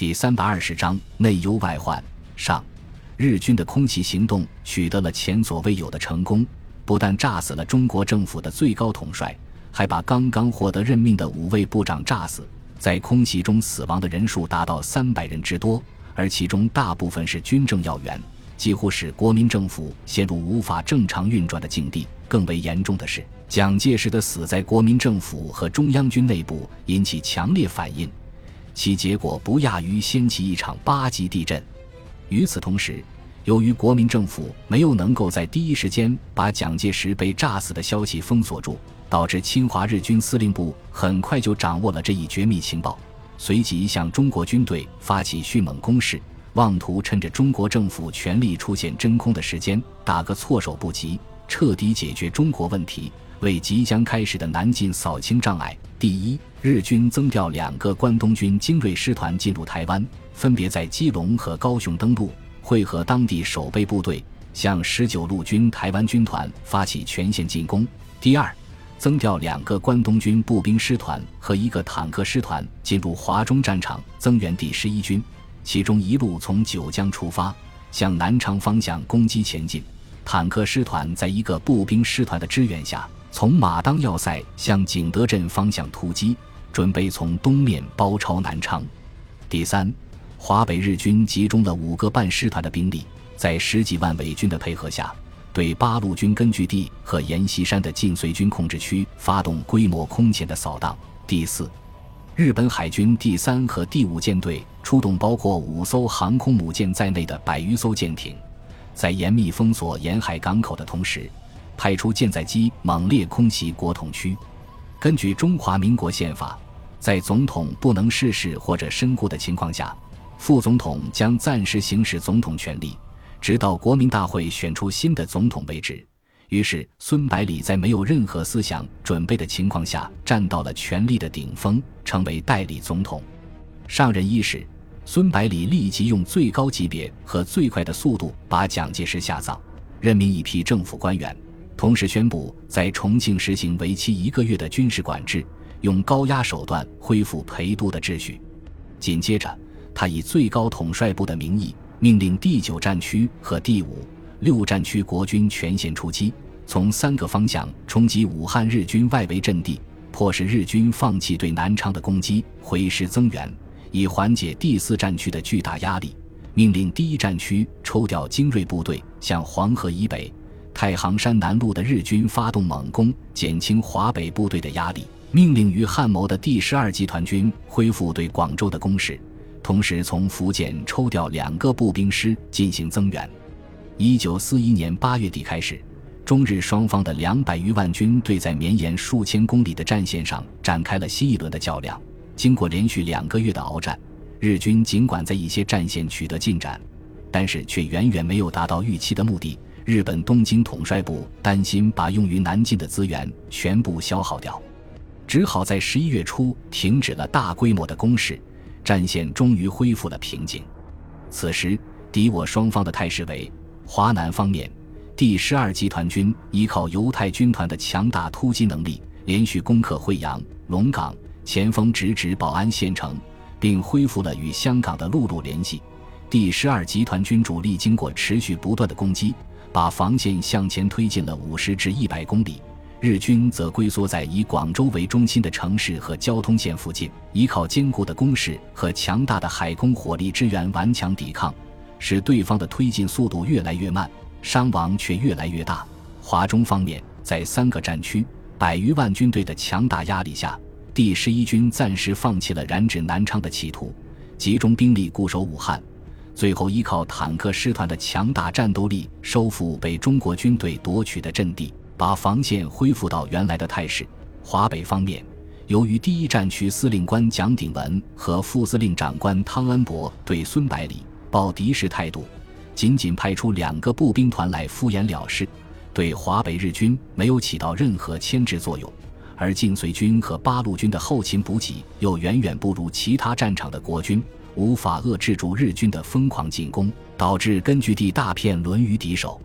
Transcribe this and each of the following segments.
第三百二十章内忧外患上，日军的空袭行动取得了前所未有的成功，不但炸死了中国政府的最高统帅，还把刚刚获得任命的五位部长炸死。在空袭中死亡的人数达到三百人之多，而其中大部分是军政要员，几乎使国民政府陷入无法正常运转的境地。更为严重的是，蒋介石的死在国民政府和中央军内部引起强烈反应。其结果不亚于掀起一场八级地震。与此同时，由于国民政府没有能够在第一时间把蒋介石被炸死的消息封锁住，导致侵华日军司令部很快就掌握了这一绝密情报，随即向中国军队发起迅猛攻势，妄图趁着中国政府全力出现真空的时间，打个措手不及，彻底解决中国问题。为即将开始的南进扫清障碍。第一，日军增调两个关东军精锐师团进入台湾，分别在基隆和高雄登陆，会合当地守备部队，向十九路军台湾军团发起全线进攻。第二，增调两个关东军步兵师团和一个坦克师团进入华中战场增援第十一军，其中一路从九江出发，向南昌方向攻击前进。坦克师团在一个步兵师团的支援下。从马当要塞向景德镇方向突击，准备从东面包抄南昌。第三，华北日军集中了五个半师团的兵力，在十几万伪军的配合下，对八路军根据地和阎锡山的晋绥军控制区发动规模空前的扫荡。第四，日本海军第三和第五舰队出动包括五艘航空母舰在内的百余艘舰艇，在严密封锁沿海港口的同时。派出舰载机猛烈空袭国统区。根据中华民国宪法，在总统不能逝世或者身故的情况下，副总统将暂时行使总统权力，直到国民大会选出新的总统为止。于是，孙百里在没有任何思想准备的情况下，站到了权力的顶峰，成为代理总统。上任伊始，孙百里立即用最高级别和最快的速度把蒋介石下葬，任命一批政府官员。同时宣布在重庆实行为期一个月的军事管制，用高压手段恢复陪都的秩序。紧接着，他以最高统帅部的名义，命令第九战区和第五、六战区国军全线出击，从三个方向冲击武汉日军外围阵地，迫使日军放弃对南昌的攻击，回师增援，以缓解第四战区的巨大压力。命令第一战区抽调精锐部队向黄河以北。太行山南路的日军发动猛攻，减轻华北部队的压力。命令于汉谋的第十二集团军恢复对广州的攻势，同时从福建抽调两个步兵师进行增援。一九四一年八月底开始，中日双方的两百余万军队在绵延数千公里的战线上展开了新一轮的较量。经过连续两个月的鏖战，日军尽管在一些战线取得进展，但是却远远没有达到预期的目的。日本东京统帅部担心把用于南进的资源全部消耗掉，只好在十一月初停止了大规模的攻势，战线终于恢复了平静。此时，敌我双方的态势为：华南方面，第十二集团军依靠犹太军团的强大突击能力，连续攻克惠阳、龙岗，前锋直指宝安县城，并恢复了与香港的陆路联系。第十二集团军主力经过持续不断的攻击。把防线向前推进了五十至一百公里，日军则龟缩在以广州为中心的城市和交通线附近，依靠坚固的工事和强大的海空火力支援顽强抵抗，使对方的推进速度越来越慢，伤亡却越来越大。华中方面，在三个战区百余万军队的强大压力下，第十一军暂时放弃了染指南昌的企图，集中兵力固守武汉。最后，依靠坦克师团的强大战斗力，收复被中国军队夺取的阵地，把防线恢复到原来的态势。华北方面，由于第一战区司令官蒋鼎文和副司令长官汤恩伯对孙百里抱敌视态度，仅仅派出两个步兵团来敷衍了事，对华北日军没有起到任何牵制作用。而晋绥军和八路军的后勤补给又远远不如其他战场的国军。无法遏制住日军的疯狂进攻，导致根据地大片沦于敌手。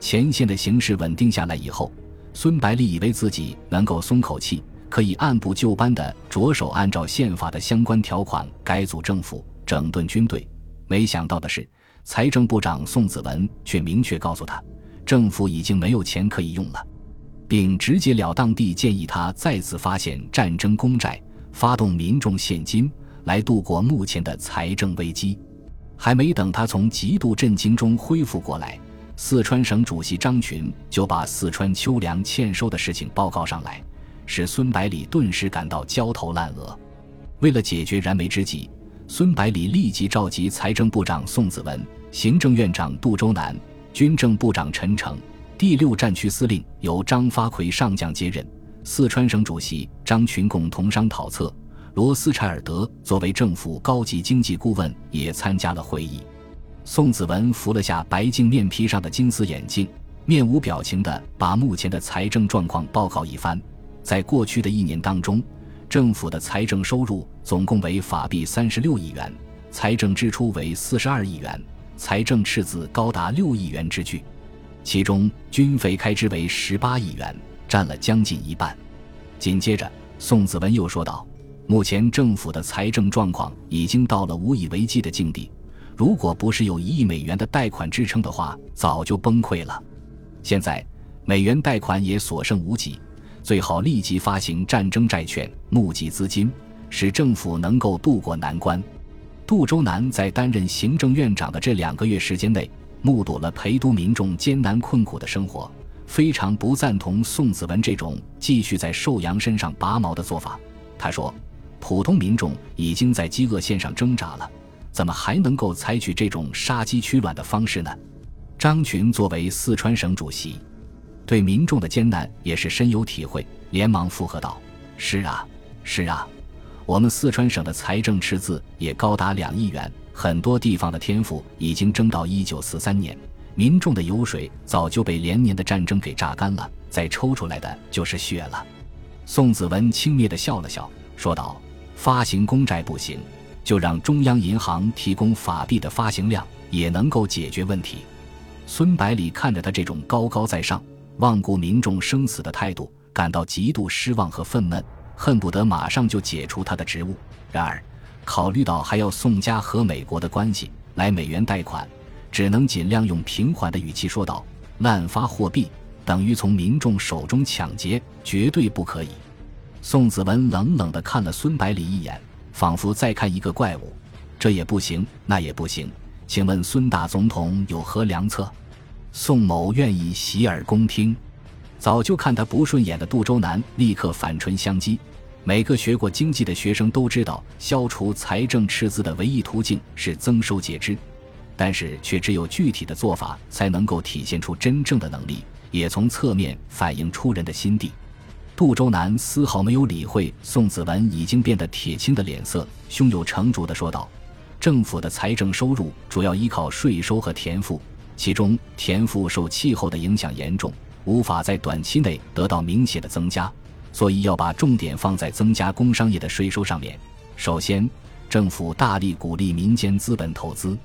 前线的形势稳定下来以后，孙百里以为自己能够松口气，可以按部就班地着手按照宪法的相关条款改组政府，整顿军队。没想到的是，财政部长宋子文却明确告诉他，政府已经没有钱可以用了，并直截了当地建议他再次发现战争公债，发动民众现金来度过目前的财政危机。还没等他从极度震惊中恢复过来，四川省主席张群就把四川秋粮欠收的事情报告上来，使孙百里顿时感到焦头烂额。为了解决燃眉之急，孙百里立即召集财政部长宋子文、行政院长杜周南、军政部长陈诚、第六战区司令由张发奎上将接任，四川省主席张群共同商讨策。罗斯柴尔德作为政府高级经济顾问也参加了会议。宋子文扶了下白净面皮上的金丝眼镜，面无表情地把目前的财政状况报告一番。在过去的一年当中，政府的财政收入总共为法币三十六亿元，财政支出为四十二亿元，财政赤字高达六亿元之巨。其中军费开支为十八亿元，占了将近一半。紧接着，宋子文又说道。目前政府的财政状况已经到了无以为继的境地，如果不是有一亿美元的贷款支撑的话，早就崩溃了。现在美元贷款也所剩无几，最好立即发行战争债券，募集资金，使政府能够渡过难关。杜周南在担任行政院长的这两个月时间内，目睹了陪都民众艰难困苦的生活，非常不赞同宋子文这种继续在寿阳身上拔毛的做法。他说。普通民众已经在饥饿线上挣扎了，怎么还能够采取这种杀鸡取卵的方式呢？张群作为四川省主席，对民众的艰难也是深有体会，连忙附和道：“是啊，是啊，我们四川省的财政赤字也高达两亿元，很多地方的天赋已经征到一九四三年，民众的油水早就被连年的战争给榨干了，再抽出来的就是血了。”宋子文轻蔑地笑了笑，说道。发行公债不行，就让中央银行提供法币的发行量，也能够解决问题。孙百里看着他这种高高在上、忘顾民众生死的态度，感到极度失望和愤懑，恨不得马上就解除他的职务。然而，考虑到还要宋家和美国的关系，来美元贷款，只能尽量用平缓的语气说道：“滥发货币等于从民众手中抢劫，绝对不可以。”宋子文冷冷地看了孙百里一眼，仿佛在看一个怪物。这也不行，那也不行。请问孙大总统有何良策？宋某愿意洗耳恭听。早就看他不顺眼的杜周南立刻反唇相讥。每个学过经济的学生都知道，消除财政赤字的唯一途径是增收节支，但是却只有具体的做法才能够体现出真正的能力，也从侧面反映出人的心地。杜周南丝毫没有理会宋子文已经变得铁青的脸色，胸有成竹地说道：“政府的财政收入主要依靠税收和田赋，其中田赋受气候的影响严重，无法在短期内得到明显的增加，所以要把重点放在增加工商业的税收上面。首先，政府大力鼓励民间资本投资，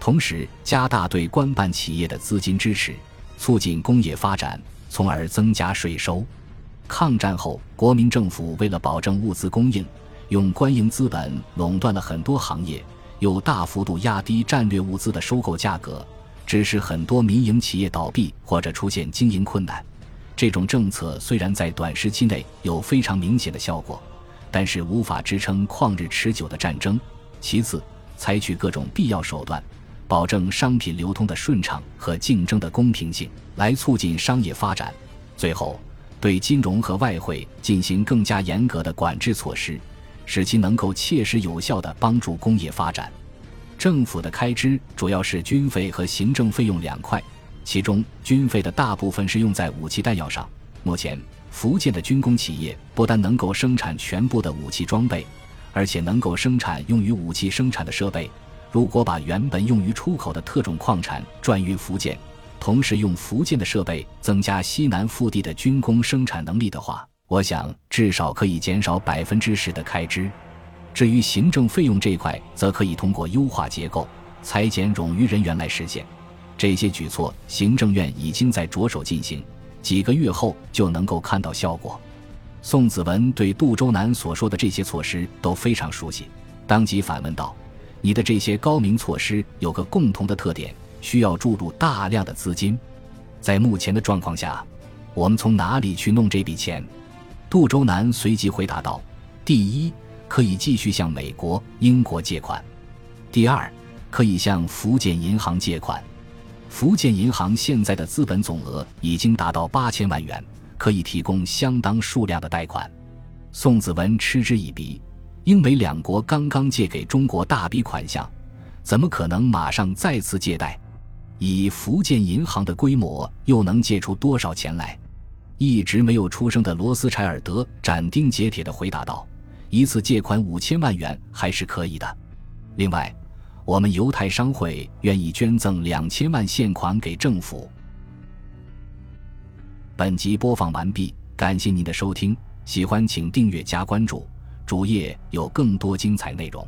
同时加大对官办企业的资金支持，促进工业发展，从而增加税收。”抗战后，国民政府为了保证物资供应，用官营资本垄断了很多行业，又大幅度压低战略物资的收购价格，致使很多民营企业倒闭或者出现经营困难。这种政策虽然在短时期内有非常明显的效果，但是无法支撑旷日持久的战争。其次，采取各种必要手段，保证商品流通的顺畅和竞争的公平性，来促进商业发展。最后。对金融和外汇进行更加严格的管制措施，使其能够切实有效地帮助工业发展。政府的开支主要是军费和行政费用两块，其中军费的大部分是用在武器弹药上。目前，福建的军工企业不但能够生产全部的武器装备，而且能够生产用于武器生产的设备。如果把原本用于出口的特种矿产转运福建，同时用福建的设备增加西南腹地的军工生产能力的话，我想至少可以减少百分之十的开支。至于行政费用这一块，则可以通过优化结构、裁减冗余人员来实现。这些举措，行政院已经在着手进行，几个月后就能够看到效果。宋子文对杜周南所说的这些措施都非常熟悉，当即反问道：“你的这些高明措施有个共同的特点，需要注入大量的资金。在目前的状况下，我们从哪里去弄这笔钱？杜周南随即回答道：“第一，可以继续向美国、英国借款；第二，可以向福建银行借款。福建银行现在的资本总额已经达到八千万元，可以提供相当数量的贷款。”宋子文嗤之以鼻。英美两国刚刚借给中国大笔款项，怎么可能马上再次借贷？以福建银行的规模，又能借出多少钱来？一直没有出声的罗斯柴尔德斩钉截铁地回答道：“一次借款五千万元还是可以的。另外，我们犹太商会愿意捐赠两千万现款给政府。”本集播放完毕，感谢您的收听，喜欢请订阅加关注。主页有更多精彩内容。